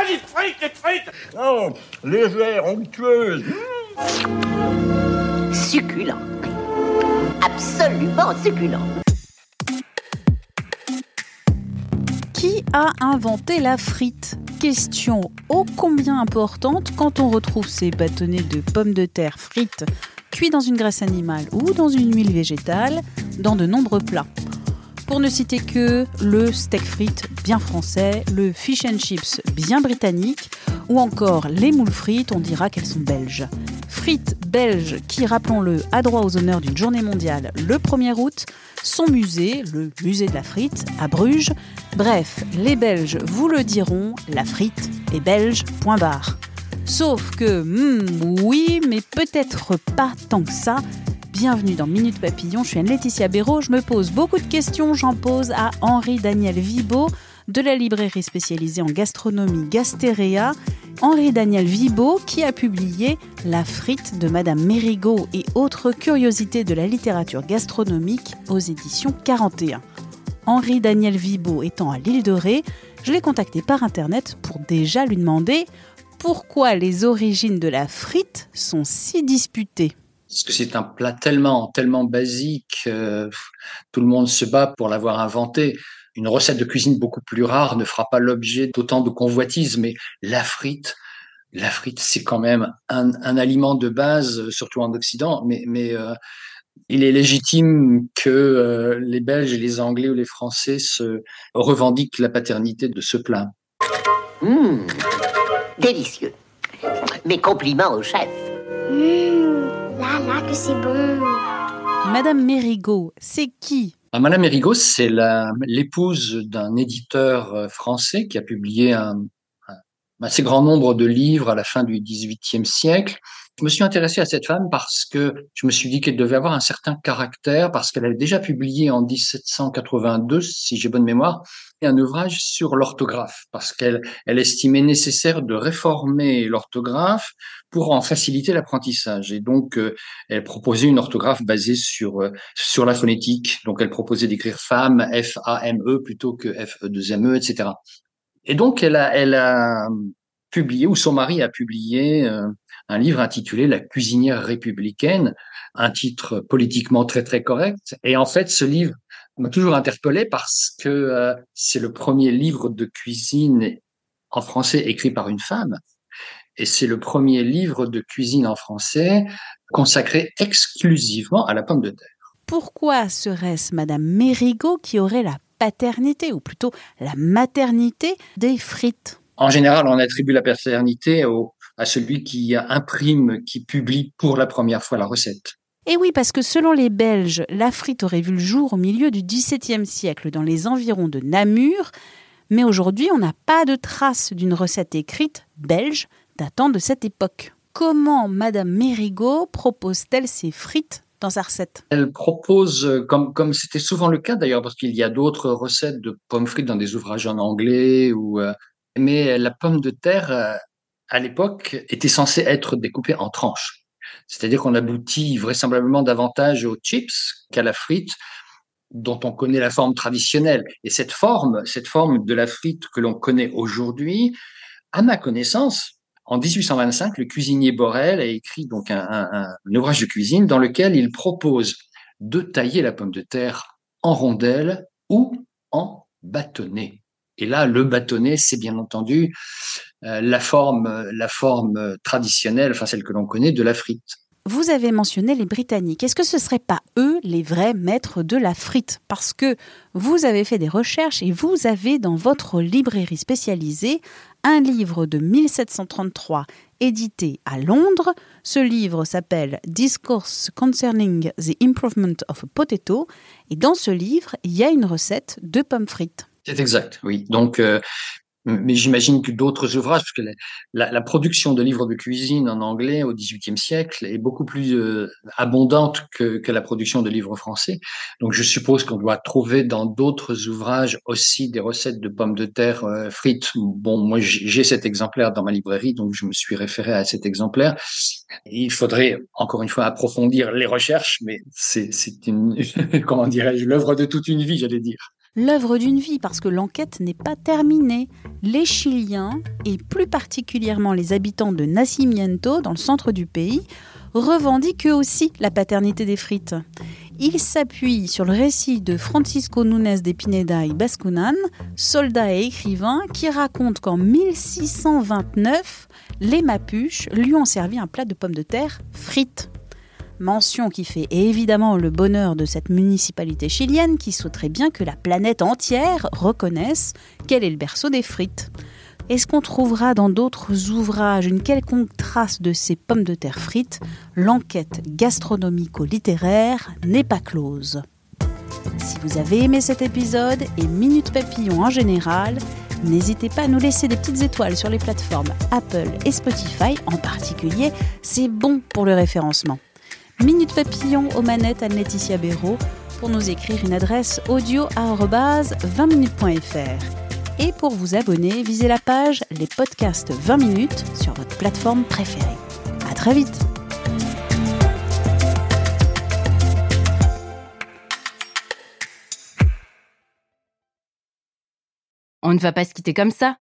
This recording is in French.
Ah, les frites, les frites Oh, légère, onctueuse. Succulent. Absolument succulent. Qui a inventé la frite? Question ô combien importante quand on retrouve ces bâtonnets de pommes de terre frites cuits dans une graisse animale ou dans une huile végétale dans de nombreux plats. Pour ne citer que le steak frites bien français, le fish and chips bien britannique ou encore les moules frites, on dira qu'elles sont belges. Frites belges qui, rappelons-le, a droit aux honneurs d'une journée mondiale le 1er août, son musée, le musée de la frite, à Bruges. Bref, les Belges vous le diront, la frite est belge, point barre. Sauf que, hmm, oui, mais peut-être pas tant que ça. Bienvenue dans Minute Papillon, je suis Anne-Laetitia Béraud, je me pose beaucoup de questions, j'en pose à Henri-Daniel Vibo de la librairie spécialisée en gastronomie Gastéréa. Henri-Daniel Vibo qui a publié La frite de Madame Mérigot et autres curiosités de la littérature gastronomique aux éditions 41. Henri-Daniel Vibo étant à l'île de Ré, je l'ai contacté par internet pour déjà lui demander pourquoi les origines de la frite sont si disputées. Parce que c'est un plat tellement, tellement basique, euh, tout le monde se bat pour l'avoir inventé. Une recette de cuisine beaucoup plus rare ne fera pas l'objet d'autant de convoitises, mais la frite, la frite, c'est quand même un, un, aliment de base, surtout en Occident, mais, mais euh, il est légitime que euh, les Belges et les Anglais ou les Français se revendiquent la paternité de ce plat. Mmh, délicieux. Mes compliments au chef. Mmh, là, là, que c'est bon. Madame Mérigot, c'est qui? Ah, Madame Mérigot, c'est l'épouse d'un éditeur euh, français qui a publié un, un, assez grand nombre de livres à la fin du XVIIIe siècle. Je me suis intéressé à cette femme parce que je me suis dit qu'elle devait avoir un certain caractère, parce qu'elle avait déjà publié en 1782, si j'ai bonne mémoire, un ouvrage sur l'orthographe, parce qu'elle elle estimait nécessaire de réformer l'orthographe pour en faciliter l'apprentissage. Et donc, euh, elle proposait une orthographe basée sur euh, sur la phonétique. Donc, elle proposait d'écrire femme, F-A-M-E, plutôt que F-E-2-M-E, etc. Et donc, elle a, elle a publié, ou son mari a publié euh, un livre intitulé La cuisinière républicaine, un titre politiquement très très correct. Et en fait, ce livre m'a toujours interpellé parce que euh, c'est le premier livre de cuisine en français écrit par une femme. Et c'est le premier livre de cuisine en français consacré exclusivement à la pomme de terre. Pourquoi serait-ce Madame Mérigot qui aurait la paternité, ou plutôt la maternité des frites? En général, on attribue la paternité au, à celui qui imprime, qui publie pour la première fois la recette. Et oui, parce que selon les Belges, la frite aurait vu le jour au milieu du XVIIe siècle dans les environs de Namur, mais aujourd'hui on n'a pas de trace d'une recette écrite belge datant de cette époque. Comment Madame Mérigot propose-t-elle ses frites dans sa recette? Elle propose, comme comme c'était souvent le cas d'ailleurs, parce qu'il y a d'autres recettes de pommes frites dans des ouvrages en anglais, ou, euh, mais la pomme de terre, euh, à l'époque, était censée être découpée en tranches. C'est-à-dire qu'on aboutit vraisemblablement davantage aux chips qu'à la frite, dont on connaît la forme traditionnelle. Et cette forme, cette forme de la frite que l'on connaît aujourd'hui, à ma connaissance, en 1825, le cuisinier Borel a écrit donc un, un, ouvrage de cuisine dans lequel il propose de tailler la pomme de terre en rondelles ou en bâtonnets. Et là, le bâtonnet, c'est bien entendu euh, la forme, traditionnelle, enfin celle que l'on connaît, de la frite. Vous avez mentionné les Britanniques. Est-ce que ce ne seraient pas eux les vrais maîtres de la frite? Parce que vous avez fait des recherches et vous avez dans votre librairie spécialisée un livre de 1733 édité à Londres. Ce livre s'appelle Discourse Concerning the Improvement of a Potato. Et dans ce livre, il y a une recette de pommes frites. C'est exact, oui. Donc, euh, mais j'imagine que d'autres ouvrages, parce que la, la, production de livres de cuisine en anglais au XVIIIe siècle est beaucoup plus euh, abondante que, que, la production de livres français. Donc je suppose qu'on doit trouver dans d'autres ouvrages aussi des recettes de pommes de terre euh, frites. Bon, moi j'ai cet exemplaire dans ma librairie, donc je me suis référé à cet exemplaire. il faudrait encore une fois approfondir les recherches, mais c'est une comment dirais-je l'œuvre de toute une vie, j'allais dire l'œuvre d'une vie parce que l'enquête n'est pas terminée. Les Chiliens, et plus particulièrement les habitants de Nacimiento, dans le centre du pays, revendiquent eux aussi la paternité des frites. Ils s'appuient sur le récit de Francisco Nunes de Pineda y Bascunan, soldat et écrivain, qui raconte qu'en 1629, les Mapuches lui ont servi un plat de pommes de terre frites. Mention qui fait évidemment le bonheur de cette municipalité chilienne qui souhaiterait bien que la planète entière reconnaisse quel est le berceau des frites. Est-ce qu'on trouvera dans d'autres ouvrages une quelconque trace de ces pommes de terre frites? L'enquête gastronomico-littéraire n'est pas close. Si vous avez aimé cet épisode et Minute Papillon en général, n'hésitez pas à nous laisser des petites étoiles sur les plateformes Apple et Spotify en particulier, c'est bon pour le référencement. Minute Papillon aux manettes à Laetitia Béraud pour nous écrire une adresse audio 20minutes.fr. Et pour vous abonner, visez la page Les podcasts 20 minutes sur votre plateforme préférée. À très vite! On ne va pas se quitter comme ça.